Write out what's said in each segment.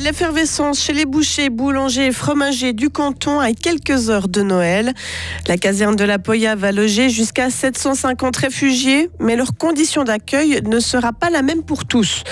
belle effervescence chez les bouchers, boulangers et fromagers du canton à quelques heures de Noël. La caserne de la Poya va loger jusqu'à 750 réfugiés, mais leur condition d'accueil ne sera pas la même pour tous.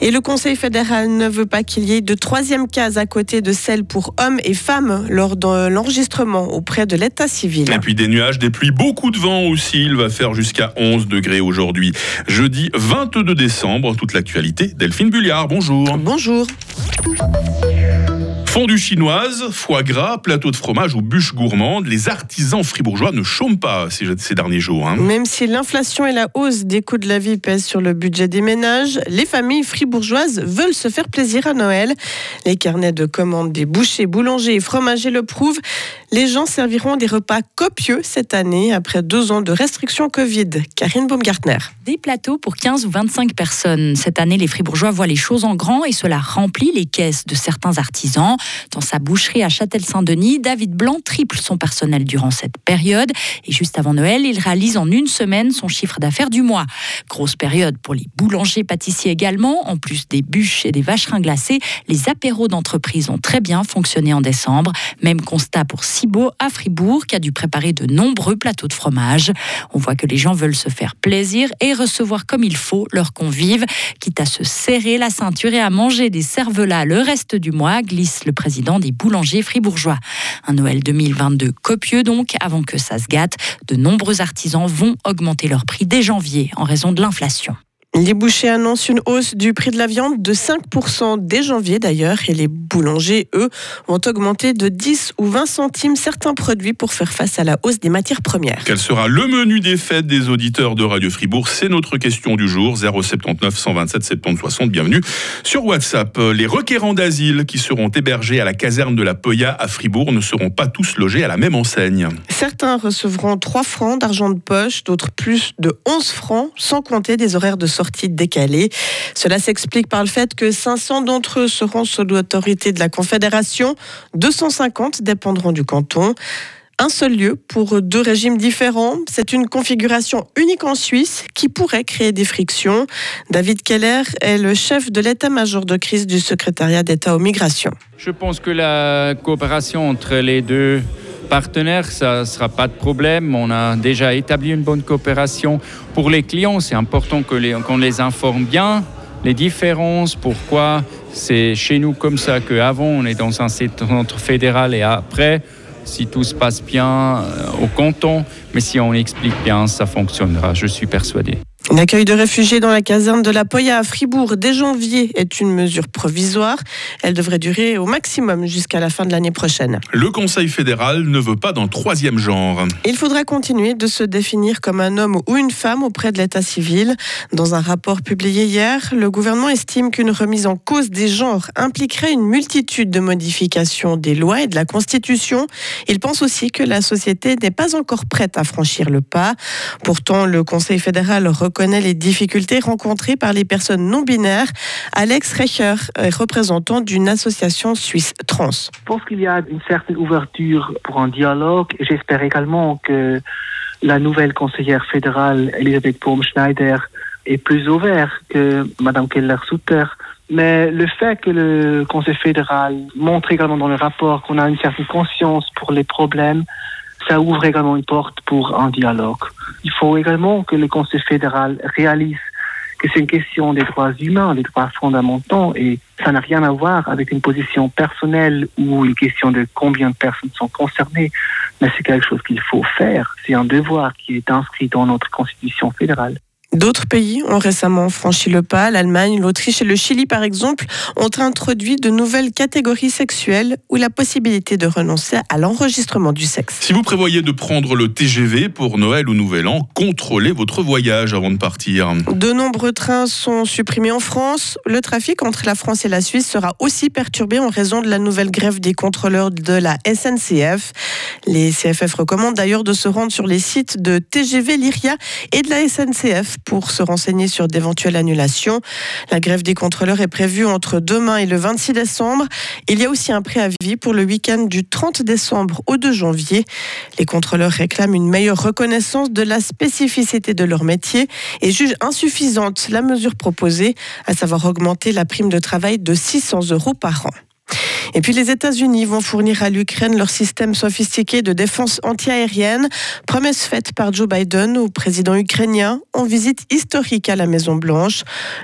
Et le Conseil fédéral ne veut pas qu'il y ait de troisième case à côté de celle pour hommes et femmes lors de l'enregistrement auprès de l'état civil. Et puis des nuages, des pluies, beaucoup de vent aussi. Il va faire jusqu'à 11 degrés aujourd'hui. Jeudi 22 décembre, toute l'actualité. Delphine Bulliard, bonjour. Bonjour. Fondue chinoise, foie gras, plateau de fromage ou bûche gourmande, les artisans fribourgeois ne chôment pas ces, derniers jours. Hein. Même si l'inflation et la hausse des coûts de la vie pèsent sur le budget des ménages, les familles fribourgeoises veulent se faire plaisir à Noël. Les carnets de commandes des bouchers, boulangers et fromagers le prouvent. Les gens serviront des repas copieux cette année après deux ans de restrictions Covid. Karine Baumgartner. Des plateaux pour 15 ou 25 personnes. Cette année, les fribourgeois voient les choses en grand et cela remplit les caisses de certains artisans. Dans sa boucherie à Châtel-Saint-Denis, David Blanc triple son personnel durant cette période. Et juste avant Noël, il réalise en une semaine son chiffre d'affaires du mois. Grosse période pour les boulangers pâtissiers également. En plus des bûches et des vacherins glacés, les apéros d'entreprise ont très bien fonctionné en décembre. Même constat pour À Fribourg, qui a dû préparer de nombreux plateaux de fromage. On voit que les gens veulent se faire plaisir et recevoir comme il faut leurs convives, quitte à se serrer la ceinture et à manger des cervelas le reste du mois, glisse le président des boulangers fribourgeois. Un Noël 2022 copieux donc, avant que ça se gâte. De nombreux artisans vont augmenter leur prix dès janvier en raison de l'inflation. Les bouchers annoncent une hausse du prix de la viande de 5% dès janvier d'ailleurs et les boulangers, eux, vont augmenter de 10 ou 20 centimes certains produits pour faire face à la hausse des matières premières. Quel sera le menu des fêtes des auditeurs de Radio Fribourg? C'est notre question du jour, 079 127 70 60. Bienvenue sur WhatsApp. Les requérants d'asile qui seront hébergés à la caserne de la Poya à Fribourg ne seront pas tous logés à la même enseigne. Certains recevront 3 francs d'argent de poche, d'autres plus de 11 francs, sans compter des horaires de sortie décalée. Cela s'explique par le fait que 500 d'entre eux seront sous l'autorité de la Confédération, 250 dépendront du canton un seul lieu pour deux régimes différents. C'est une configuration unique en Suisse qui pourrait créer des frictions. David Keller est le chef de l'état-major de crise du secrétariat d'État aux migrations. Je pense que la coopération entre les deux partenaires, ça ne sera pas de problème. On a déjà établi une bonne coopération. Pour les clients, c'est important qu'on les, les informe bien, les différences, pourquoi c'est chez nous comme ça qu'avant on est dans un centre fédéral et après, si tout se passe bien euh, au canton, mais si on explique bien, ça fonctionnera, je suis persuadé. L'accueil de réfugiés dans la caserne de la Poya à Fribourg dès janvier est une mesure provisoire. Elle devrait durer au maximum jusqu'à la fin de l'année prochaine. Le Conseil fédéral ne veut pas d'un troisième genre. Il faudra continuer de se définir comme un homme ou une femme auprès de l'état civil. Dans un rapport publié hier, le gouvernement estime qu'une remise en cause des genres impliquerait une multitude de modifications des lois et de la Constitution. Il pense aussi que la société n'est pas encore prête à franchir le pas. Pourtant, le Conseil fédéral connaît les difficultés rencontrées par les personnes non binaires. Alex Recher est représentant d'une association suisse trans. Je pense qu'il y a une certaine ouverture pour un dialogue. J'espère également que la nouvelle conseillère fédérale, Elisabeth Baumschneider, est plus ouverte que Mme Keller-Sutter. Mais le fait que le Conseil fédéral montre également dans le rapport qu'on a une certaine conscience pour les problèmes, ça ouvre également une porte pour un dialogue. Il faut également que le Conseil fédéral réalise que c'est une question des droits humains, des droits fondamentaux, et ça n'a rien à voir avec une position personnelle ou une question de combien de personnes sont concernées, mais c'est quelque chose qu'il faut faire. C'est un devoir qui est inscrit dans notre Constitution fédérale. D'autres pays ont récemment franchi le pas. L'Allemagne, l'Autriche et le Chili, par exemple, ont introduit de nouvelles catégories sexuelles ou la possibilité de renoncer à l'enregistrement du sexe. Si vous prévoyez de prendre le TGV pour Noël ou Nouvel An, contrôlez votre voyage avant de partir. De nombreux trains sont supprimés en France. Le trafic entre la France et la Suisse sera aussi perturbé en raison de la nouvelle grève des contrôleurs de la SNCF. Les CFF recommandent d'ailleurs de se rendre sur les sites de TGV Lyria et de la SNCF pour se renseigner sur d'éventuelles annulations. La grève des contrôleurs est prévue entre demain et le 26 décembre. Il y a aussi un préavis pour le week-end du 30 décembre au 2 janvier. Les contrôleurs réclament une meilleure reconnaissance de la spécificité de leur métier et jugent insuffisante la mesure proposée, à savoir augmenter la prime de travail de 600 euros par an. Et puis les États-Unis vont fournir à l'Ukraine leur système sophistiqué de défense antiaérienne, promesse faite par Joe Biden au président ukrainien en visite historique à la Maison-Blanche.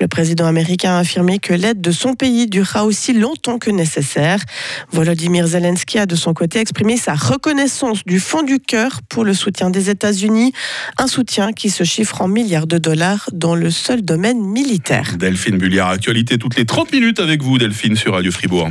Le président américain a affirmé que l'aide de son pays durera aussi longtemps que nécessaire. Volodymyr Zelensky a de son côté exprimé sa reconnaissance du fond du cœur pour le soutien des États-Unis, un soutien qui se chiffre en milliards de dollars dans le seul domaine militaire. Delphine Bulliard, actualité toutes les 30 minutes avec vous Delphine sur Radio Fribourg.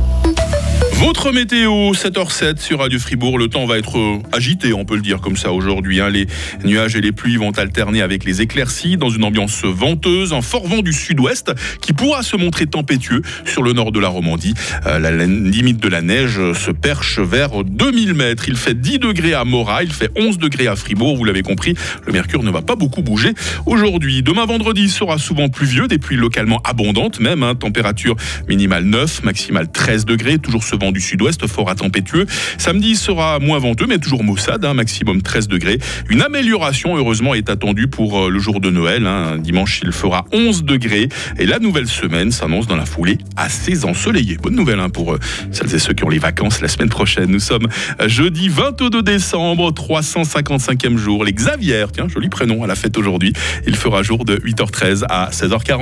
Votre météo, 7h07 sur Radio Fribourg. Le temps va être euh, agité, on peut le dire comme ça aujourd'hui. Hein. Les nuages et les pluies vont alterner avec les éclaircies dans une ambiance venteuse, un fort vent du sud-ouest qui pourra se montrer tempétueux sur le nord de la Romandie. Euh, la limite de la neige se perche vers 2000 mètres. Il fait 10 degrés à Morat, il fait 11 degrés à Fribourg. Vous l'avez compris, le mercure ne va pas beaucoup bouger aujourd'hui. Demain vendredi sera souvent pluvieux, des pluies localement abondantes même. Hein. Température minimale 9, maximale 13 degrés. Toujours ce vent du sud-ouest, fort à tempétueux. Samedi sera moins venteux, mais toujours maussade, hein, maximum 13 degrés. Une amélioration, heureusement, est attendue pour euh, le jour de Noël. Hein. Dimanche, il fera 11 degrés. Et la nouvelle semaine s'annonce dans la foulée assez ensoleillée. Bonne nouvelle hein, pour euh, celles et ceux qui ont les vacances la semaine prochaine. Nous sommes jeudi 22 décembre, 355e jour. Les Xavier, tiens, joli prénom à la fête aujourd'hui. Il fera jour de 8h13 à 16h40.